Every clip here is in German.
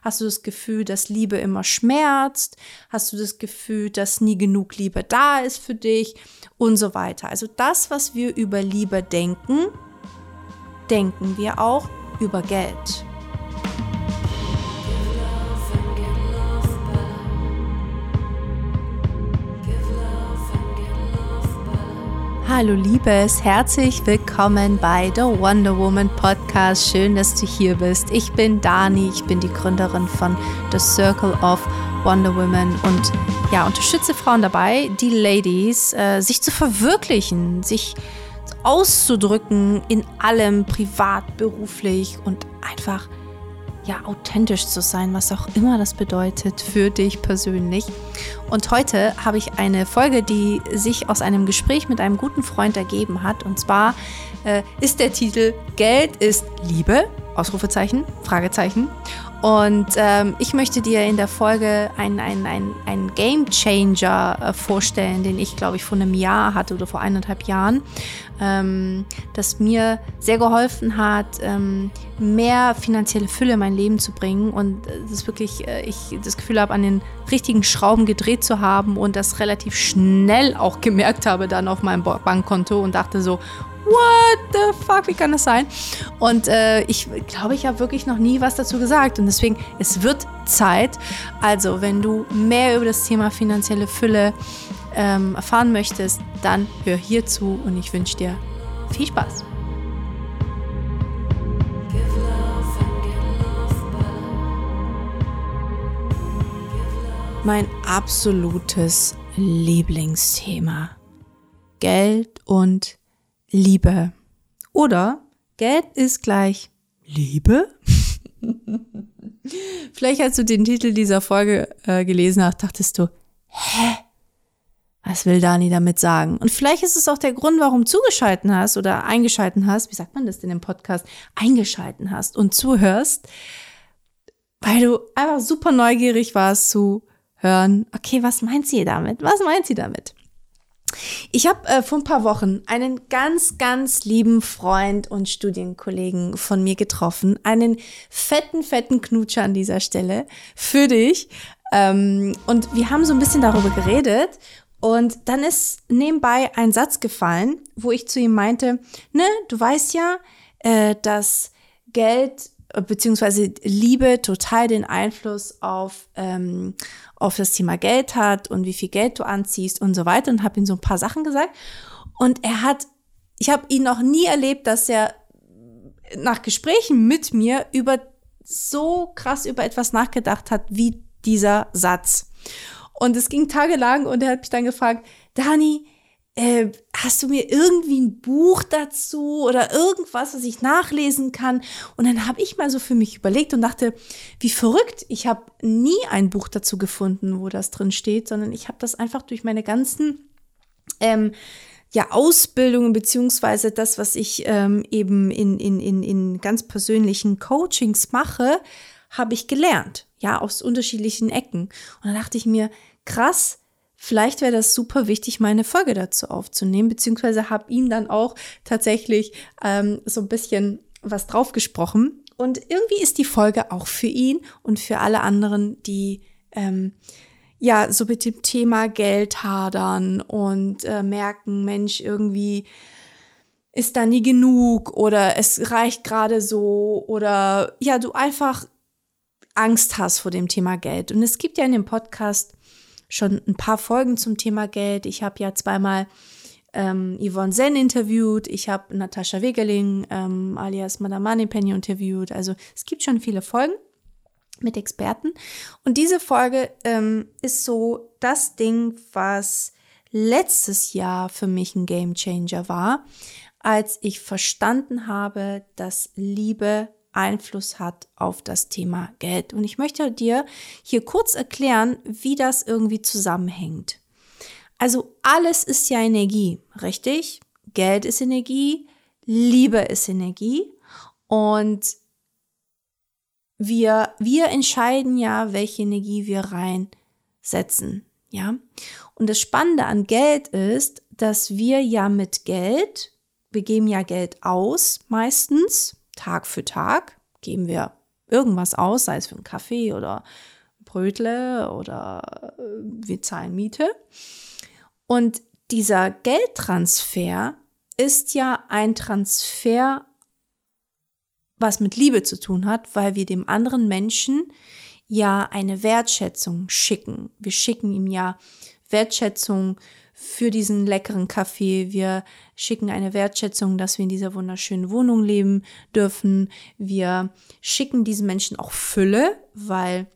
Hast du das Gefühl, dass Liebe immer schmerzt? Hast du das Gefühl, dass nie genug Liebe da ist für dich? Und so weiter. Also das, was wir über Liebe denken, denken wir auch über Geld. Hallo Liebes, herzlich willkommen bei The Wonder Woman Podcast. Schön, dass du hier bist. Ich bin Dani, ich bin die Gründerin von The Circle of Wonder Woman und ja, unterstütze Frauen dabei, die Ladies, äh, sich zu verwirklichen, sich auszudrücken in allem, privat, beruflich und einfach ja, authentisch zu sein, was auch immer das bedeutet für dich persönlich. Und heute habe ich eine Folge, die sich aus einem Gespräch mit einem guten Freund ergeben hat. Und zwar äh, ist der Titel Geld ist Liebe? Ausrufezeichen, Fragezeichen. Und ähm, ich möchte dir in der Folge einen ein, ein Game Changer äh, vorstellen, den ich, glaube ich, vor einem Jahr hatte oder vor eineinhalb Jahren, ähm, das mir sehr geholfen hat, ähm, mehr finanzielle Fülle in mein Leben zu bringen und äh, das wirklich, äh, ich das Gefühl habe, an den richtigen Schrauben gedreht zu haben und das relativ schnell auch gemerkt habe dann auf meinem Bankkonto und dachte so, what the fuck, wie kann das sein? Und äh, ich glaube, ich habe wirklich noch nie was dazu gesagt. Und deswegen, es wird Zeit. Also, wenn du mehr über das Thema finanzielle Fülle ähm, erfahren möchtest, dann hör hier zu und ich wünsche dir viel Spaß. Mein absolutes Lieblingsthema. Geld und Liebe. Oder Geld ist gleich Liebe? Vielleicht als du den Titel dieser Folge äh, gelesen hast, dachtest du, hä? Was will Dani damit sagen? Und vielleicht ist es auch der Grund, warum zugeschalten hast oder eingeschalten hast, wie sagt man das denn im Podcast, eingeschalten hast und zuhörst, weil du einfach super neugierig warst zu hören, okay, was meint sie damit? Was meint sie damit? Ich habe äh, vor ein paar Wochen einen ganz, ganz lieben Freund und Studienkollegen von mir getroffen. Einen fetten, fetten Knutscher an dieser Stelle für dich. Ähm, und wir haben so ein bisschen darüber geredet. Und dann ist nebenbei ein Satz gefallen, wo ich zu ihm meinte, ne, du weißt ja, äh, dass Geld beziehungsweise Liebe total den Einfluss auf, ähm, auf das Thema Geld hat und wie viel Geld du anziehst und so weiter und habe ihm so ein paar Sachen gesagt. Und er hat, ich habe ihn noch nie erlebt, dass er nach Gesprächen mit mir über so krass über etwas nachgedacht hat wie dieser Satz. Und es ging tagelang und er hat mich dann gefragt, Dani, äh, hast du mir irgendwie ein Buch dazu oder irgendwas, was ich nachlesen kann? Und dann habe ich mal so für mich überlegt und dachte, wie verrückt, ich habe nie ein Buch dazu gefunden, wo das drin steht, sondern ich habe das einfach durch meine ganzen ähm, ja, Ausbildungen beziehungsweise das, was ich ähm, eben in, in, in, in ganz persönlichen Coachings mache, habe ich gelernt, ja, aus unterschiedlichen Ecken. Und dann dachte ich mir, krass, Vielleicht wäre das super wichtig, meine Folge dazu aufzunehmen, beziehungsweise habe ihm dann auch tatsächlich ähm, so ein bisschen was draufgesprochen. Und irgendwie ist die Folge auch für ihn und für alle anderen, die ähm, ja so mit dem Thema Geld hadern und äh, merken, Mensch, irgendwie ist da nie genug oder es reicht gerade so oder ja, du einfach Angst hast vor dem Thema Geld. Und es gibt ja in dem Podcast schon ein paar Folgen zum Thema Geld. Ich habe ja zweimal ähm, Yvonne Zen interviewt, ich habe Natascha Wegerling ähm, alias Madame Moneypenny interviewt. Also es gibt schon viele Folgen mit Experten. Und diese Folge ähm, ist so das Ding, was letztes Jahr für mich ein Game Changer war, als ich verstanden habe, dass Liebe Einfluss hat auf das Thema Geld. Und ich möchte dir hier kurz erklären, wie das irgendwie zusammenhängt. Also alles ist ja Energie, richtig? Geld ist Energie, Liebe ist Energie und wir, wir entscheiden ja, welche Energie wir reinsetzen, ja? Und das Spannende an Geld ist, dass wir ja mit Geld, wir geben ja Geld aus meistens, Tag für Tag geben wir irgendwas aus, sei es für einen Kaffee oder Brötle oder äh, wir zahlen Miete. Und dieser Geldtransfer ist ja ein Transfer, was mit Liebe zu tun hat, weil wir dem anderen Menschen ja eine Wertschätzung schicken. Wir schicken ihm ja Wertschätzung für diesen leckeren Kaffee. Wir schicken eine Wertschätzung, dass wir in dieser wunderschönen Wohnung leben dürfen. Wir schicken diesen Menschen auch Fülle, weil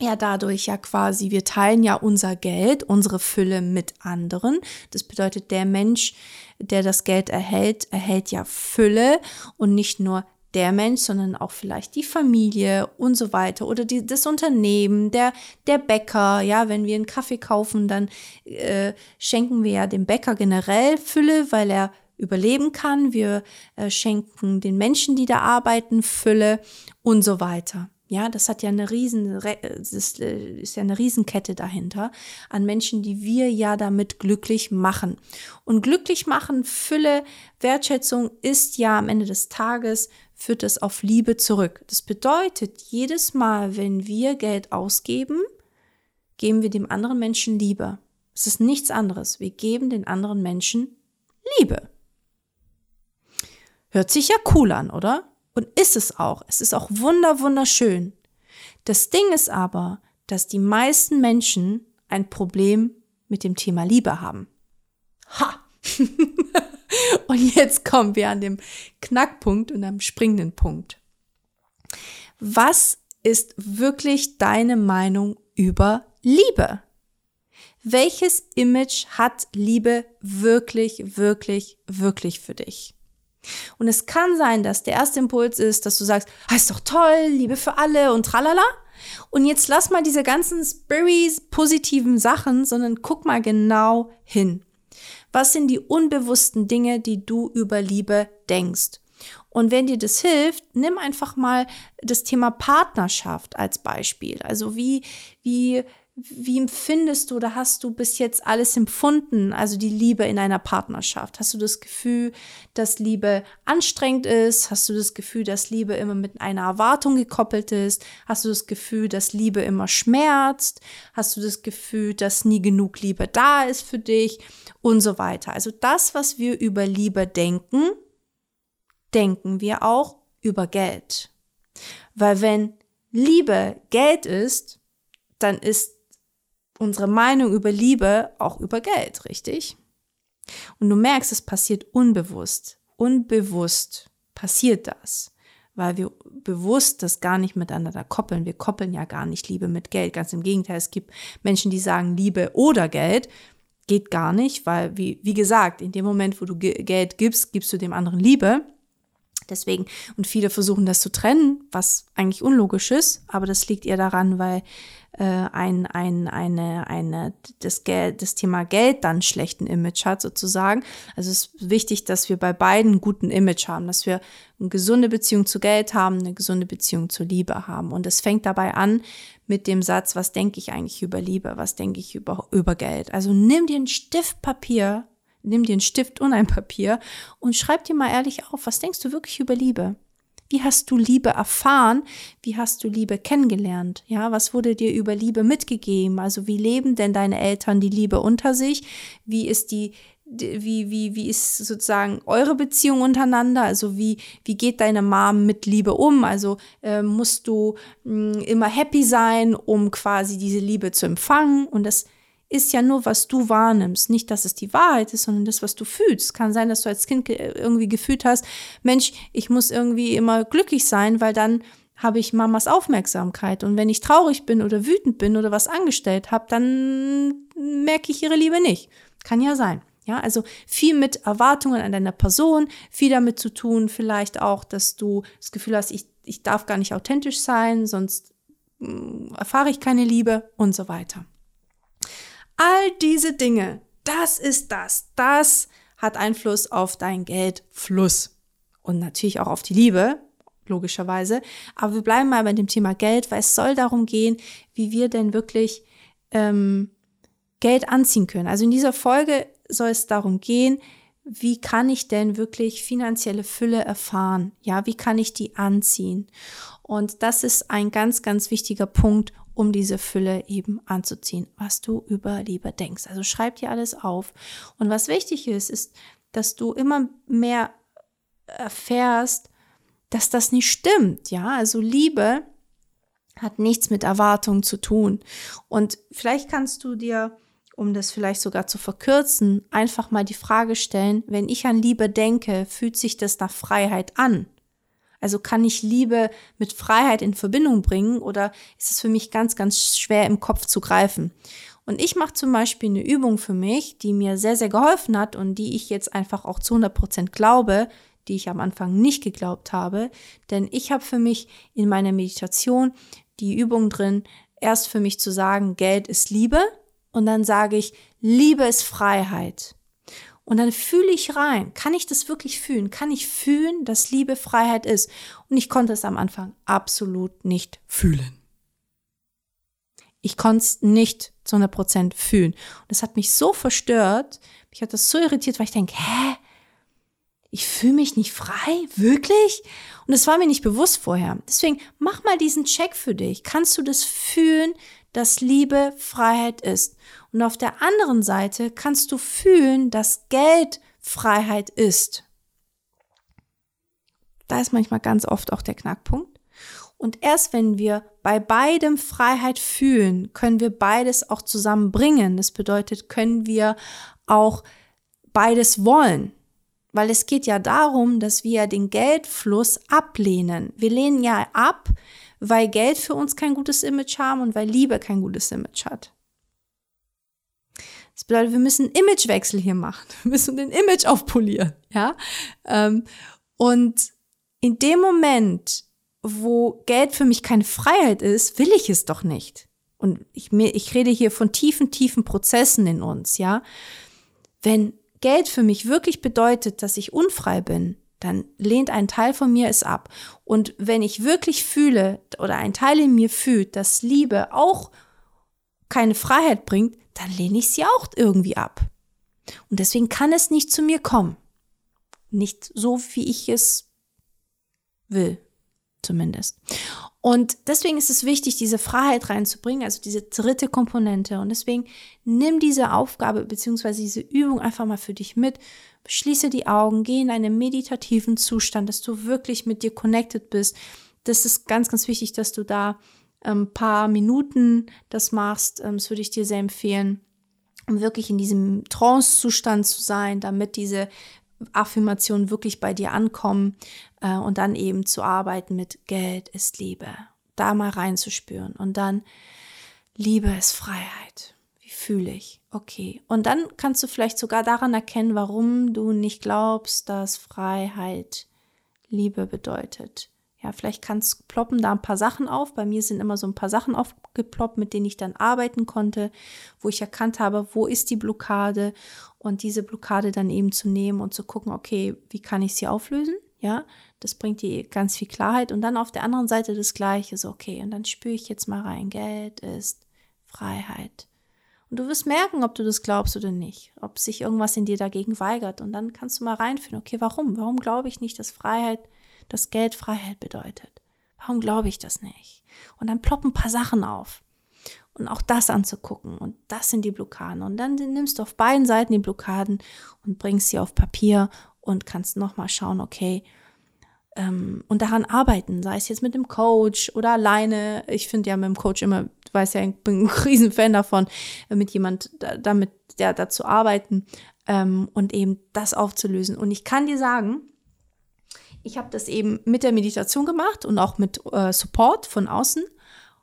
ja dadurch ja quasi, wir teilen ja unser Geld, unsere Fülle mit anderen. Das bedeutet, der Mensch, der das Geld erhält, erhält ja Fülle und nicht nur der Mensch, sondern auch vielleicht die Familie und so weiter oder die, das Unternehmen, der, der Bäcker. Ja, wenn wir einen Kaffee kaufen, dann äh, schenken wir ja dem Bäcker generell Fülle, weil er überleben kann. Wir äh, schenken den Menschen, die da arbeiten, Fülle und so weiter. Ja, das hat ja eine riesen, das äh, ist ja eine Riesenkette dahinter an Menschen, die wir ja damit glücklich machen. Und glücklich machen, Fülle, Wertschätzung ist ja am Ende des Tages führt es auf Liebe zurück. Das bedeutet, jedes Mal, wenn wir Geld ausgeben, geben wir dem anderen Menschen Liebe. Es ist nichts anderes. Wir geben den anderen Menschen Liebe. Hört sich ja cool an, oder? Und ist es auch. Es ist auch wunder, wunderschön. Das Ding ist aber, dass die meisten Menschen ein Problem mit dem Thema Liebe haben. Ha! und jetzt kommen wir an dem Knackpunkt und am springenden Punkt. Was ist wirklich deine Meinung über Liebe? Welches Image hat Liebe wirklich, wirklich, wirklich für dich? Und es kann sein, dass der erste Impuls ist, dass du sagst, ah, ist doch toll, Liebe für alle und tralala. Und jetzt lass mal diese ganzen Spirits, positiven Sachen, sondern guck mal genau hin. Was sind die unbewussten Dinge, die du über Liebe denkst? Und wenn dir das hilft, nimm einfach mal das Thema Partnerschaft als Beispiel. Also wie, wie wie empfindest du oder hast du bis jetzt alles empfunden, also die Liebe in einer Partnerschaft? Hast du das Gefühl, dass Liebe anstrengend ist? Hast du das Gefühl, dass Liebe immer mit einer Erwartung gekoppelt ist? Hast du das Gefühl, dass Liebe immer schmerzt? Hast du das Gefühl, dass nie genug Liebe da ist für dich? Und so weiter. Also das, was wir über Liebe denken, denken wir auch über Geld. Weil wenn Liebe Geld ist, dann ist unsere Meinung über Liebe auch über Geld, richtig? Und du merkst, es passiert unbewusst. Unbewusst passiert das, weil wir bewusst das gar nicht miteinander koppeln. Wir koppeln ja gar nicht Liebe mit Geld. Ganz im Gegenteil, es gibt Menschen, die sagen Liebe oder Geld. Geht gar nicht, weil, wie, wie gesagt, in dem Moment, wo du Geld gibst, gibst du dem anderen Liebe. Deswegen, und viele versuchen das zu trennen, was eigentlich unlogisch ist, aber das liegt eher daran, weil äh, ein, ein, eine, eine, das, Geld, das Thema Geld dann schlechten Image hat, sozusagen. Also es ist wichtig, dass wir bei beiden einen guten Image haben, dass wir eine gesunde Beziehung zu Geld haben, eine gesunde Beziehung zur Liebe haben. Und es fängt dabei an mit dem Satz, was denke ich eigentlich über Liebe, was denke ich über, über Geld. Also nimm dir ein Stift Papier, nimm dir einen Stift und ein Papier und schreib dir mal ehrlich auf, was denkst du wirklich über Liebe? Wie hast du Liebe erfahren? Wie hast du Liebe kennengelernt? Ja, was wurde dir über Liebe mitgegeben? Also wie leben denn deine Eltern die Liebe unter sich? Wie ist die wie, wie, wie ist sozusagen eure Beziehung untereinander? Also wie, wie geht deine Mom mit Liebe um? Also äh, musst du mh, hm, immer happy sein, um quasi diese Liebe zu empfangen? Und das ist ja nur, was du wahrnimmst. Nicht, dass es die Wahrheit ist, sondern das, was du fühlst. Kann sein, dass du als Kind irgendwie gefühlt hast, Mensch, ich muss irgendwie immer glücklich sein, weil dann habe ich Mamas Aufmerksamkeit. Und wenn ich traurig bin oder wütend bin oder was angestellt habe, dann merke ich ihre Liebe nicht. Kann ja sein. Ja, also viel mit Erwartungen an deiner Person, viel damit zu tun, vielleicht auch, dass du das Gefühl hast, ich, ich darf gar nicht authentisch sein, sonst hm, erfahre ich keine Liebe und so weiter. All diese Dinge, das ist das. Das hat Einfluss auf dein Geldfluss und natürlich auch auf die Liebe, logischerweise. Aber wir bleiben mal bei dem Thema Geld, weil es soll darum gehen, wie wir denn wirklich ähm, Geld anziehen können. Also in dieser Folge soll es darum gehen, wie kann ich denn wirklich finanzielle Fülle erfahren? Ja, wie kann ich die anziehen? Und das ist ein ganz, ganz wichtiger Punkt, um diese Fülle eben anzuziehen, was du über Liebe denkst. Also schreib dir alles auf. Und was wichtig ist, ist, dass du immer mehr erfährst, dass das nicht stimmt. Ja, also Liebe hat nichts mit Erwartungen zu tun. Und vielleicht kannst du dir um das vielleicht sogar zu verkürzen, einfach mal die Frage stellen, wenn ich an Liebe denke, fühlt sich das nach Freiheit an? Also kann ich Liebe mit Freiheit in Verbindung bringen oder ist es für mich ganz, ganz schwer im Kopf zu greifen? Und ich mache zum Beispiel eine Übung für mich, die mir sehr, sehr geholfen hat und die ich jetzt einfach auch zu 100 Prozent glaube, die ich am Anfang nicht geglaubt habe. Denn ich habe für mich in meiner Meditation die Übung drin, erst für mich zu sagen, Geld ist Liebe und dann sage ich, Liebe ist Freiheit. Und dann fühle ich rein. Kann ich das wirklich fühlen? Kann ich fühlen, dass Liebe Freiheit ist? Und ich konnte es am Anfang absolut nicht fühlen. Ich konnte es nicht zu 100 Prozent fühlen. Und das hat mich so verstört. Mich hat das so irritiert, weil ich denke, hä? Ich fühle mich nicht frei? Wirklich? Und es war mir nicht bewusst vorher. Deswegen mach mal diesen Check für dich. Kannst du das fühlen, dass Liebe Freiheit ist. Und auf der anderen Seite kannst du fühlen, dass Geld Freiheit ist. Da ist manchmal ganz oft auch der Knackpunkt. Und erst wenn wir bei beidem Freiheit fühlen, können wir beides auch zusammenbringen. Das bedeutet, können wir auch beides wollen. Weil es geht ja darum, dass wir den Geldfluss ablehnen. Wir lehnen ja ab, weil Geld für uns kein gutes Image haben und weil Liebe kein gutes Image hat. Das bedeutet, wir müssen einen Imagewechsel hier machen. Wir müssen den Image aufpolieren, ja. Ähm, und in dem Moment, wo Geld für mich keine Freiheit ist, will ich es doch nicht. Und ich, ich rede hier von tiefen, tiefen Prozessen in uns, ja. Wenn Geld für mich wirklich bedeutet, dass ich unfrei bin, dann lehnt ein Teil von mir es ab. Und wenn ich wirklich fühle oder ein Teil in mir fühlt, dass Liebe auch keine Freiheit bringt, dann lehne ich sie auch irgendwie ab. Und deswegen kann es nicht zu mir kommen. Nicht so, wie ich es will, zumindest. Und deswegen ist es wichtig, diese Freiheit reinzubringen, also diese dritte Komponente. Und deswegen nimm diese Aufgabe beziehungsweise diese Übung einfach mal für dich mit. Schließe die Augen, geh in einen meditativen Zustand, dass du wirklich mit dir connected bist. Das ist ganz, ganz wichtig, dass du da ein ähm, paar Minuten das machst. Ähm, das würde ich dir sehr empfehlen, um wirklich in diesem Trance-Zustand zu sein, damit diese Affirmationen wirklich bei dir ankommen äh, und dann eben zu arbeiten mit Geld ist Liebe. Da mal reinzuspüren und dann Liebe ist Freiheit. Wie fühle ich? Okay. Und dann kannst du vielleicht sogar daran erkennen, warum du nicht glaubst, dass Freiheit Liebe bedeutet. Ja, vielleicht kannst ploppen da ein paar Sachen auf. Bei mir sind immer so ein paar Sachen aufgeploppt, mit denen ich dann arbeiten konnte, wo ich erkannt habe, wo ist die Blockade und diese Blockade dann eben zu nehmen und zu gucken, okay, wie kann ich sie auflösen? Ja, das bringt dir ganz viel Klarheit. Und dann auf der anderen Seite das Gleiche, so okay, und dann spüre ich jetzt mal rein, Geld ist Freiheit. Und du wirst merken, ob du das glaubst oder nicht, ob sich irgendwas in dir dagegen weigert. Und dann kannst du mal reinfühlen, okay, warum? Warum glaube ich nicht, dass Freiheit dass Geld Freiheit bedeutet. Warum glaube ich das nicht? Und dann ploppen ein paar Sachen auf. Und auch das anzugucken. Und das sind die Blockaden. Und dann nimmst du auf beiden Seiten die Blockaden und bringst sie auf Papier und kannst nochmal schauen, okay, ähm, und daran arbeiten, sei es jetzt mit dem Coach oder alleine. Ich finde ja mit dem Coach immer, du weißt ja, ich bin ein Riesenfan davon, mit jemand damit, der dazu arbeiten ähm, und eben das aufzulösen. Und ich kann dir sagen, ich habe das eben mit der Meditation gemacht und auch mit äh, Support von außen.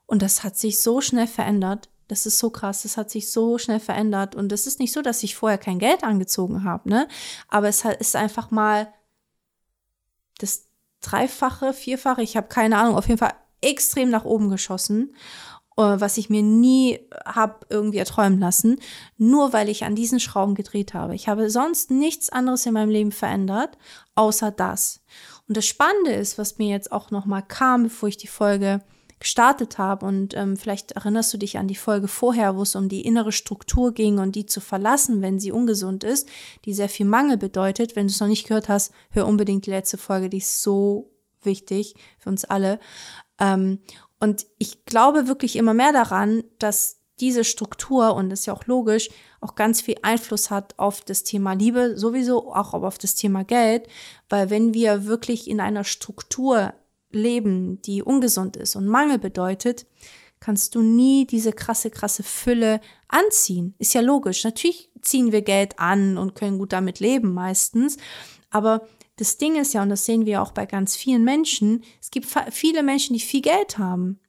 Und das hat sich so schnell verändert. Das ist so krass. Das hat sich so schnell verändert. Und es ist nicht so, dass ich vorher kein Geld angezogen habe, ne? Aber es ist einfach mal das Dreifache, Vierfache, ich habe keine Ahnung, auf jeden Fall extrem nach oben geschossen. Äh, was ich mir nie habe irgendwie erträumen lassen, nur weil ich an diesen Schrauben gedreht habe. Ich habe sonst nichts anderes in meinem Leben verändert, außer das. Und das Spannende ist, was mir jetzt auch noch mal kam, bevor ich die Folge gestartet habe. Und ähm, vielleicht erinnerst du dich an die Folge vorher, wo es um die innere Struktur ging und die zu verlassen, wenn sie ungesund ist, die sehr viel Mangel bedeutet. Wenn du es noch nicht gehört hast, hör unbedingt die letzte Folge, die ist so wichtig für uns alle. Ähm, und ich glaube wirklich immer mehr daran, dass diese Struktur, und das ist ja auch logisch, auch ganz viel Einfluss hat auf das Thema Liebe, sowieso auch auf das Thema Geld, weil wenn wir wirklich in einer Struktur leben, die ungesund ist und Mangel bedeutet, kannst du nie diese krasse, krasse Fülle anziehen. Ist ja logisch. Natürlich ziehen wir Geld an und können gut damit leben meistens, aber das Ding ist ja, und das sehen wir auch bei ganz vielen Menschen, es gibt viele Menschen, die viel Geld haben.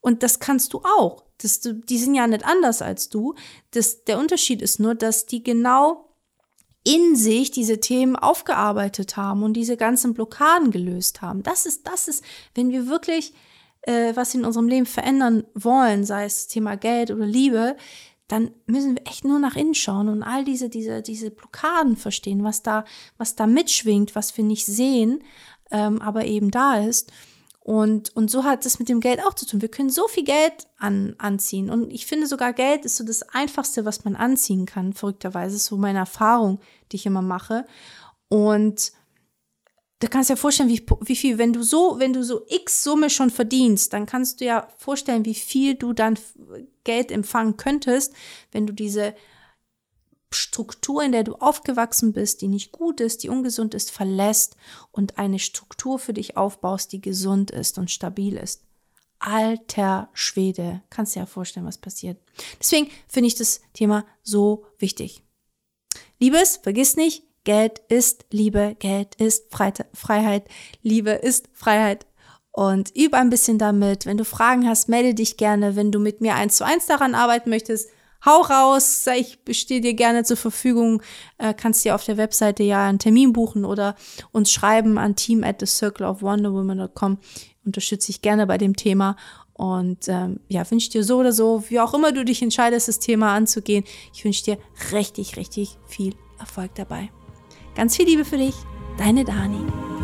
Und das kannst du auch. Das, die sind ja nicht anders als du. Das, der Unterschied ist nur, dass die genau in sich diese Themen aufgearbeitet haben und diese ganzen Blockaden gelöst haben. Das ist, das ist, wenn wir wirklich äh, was in unserem Leben verändern wollen, sei es Thema Geld oder Liebe, dann müssen wir echt nur nach innen schauen und all diese, diese, diese Blockaden verstehen, was da, was da mitschwingt, was wir nicht sehen, ähm, aber eben da ist. Und, und so hat es mit dem Geld auch zu tun. Wir können so viel Geld an, anziehen. Und ich finde sogar Geld ist so das Einfachste, was man anziehen kann, verrückterweise. Das ist so meine Erfahrung, die ich immer mache. Und da kannst du dir vorstellen, wie, wie viel, wenn du so, wenn du so X Summe schon verdienst, dann kannst du ja vorstellen, wie viel du dann Geld empfangen könntest, wenn du diese Struktur, in der du aufgewachsen bist, die nicht gut ist, die ungesund ist, verlässt und eine Struktur für dich aufbaust, die gesund ist und stabil ist. Alter Schwede, kannst dir ja vorstellen, was passiert. Deswegen finde ich das Thema so wichtig. Liebes, vergiss nicht, Geld ist Liebe, Geld ist Freiheit, Liebe ist Freiheit. Und übe ein bisschen damit. Wenn du Fragen hast, melde dich gerne. Wenn du mit mir eins zu eins daran arbeiten möchtest, hau raus, ich stehe dir gerne zur Verfügung, äh, kannst dir auf der Webseite ja einen Termin buchen oder uns schreiben an team at the circle of wonderwoman.com. Unterstütze ich gerne bei dem Thema und ähm, ja, wünsche dir so oder so, wie auch immer du dich entscheidest, das Thema anzugehen, ich wünsche dir richtig, richtig viel Erfolg dabei. Ganz viel Liebe für dich, deine Dani.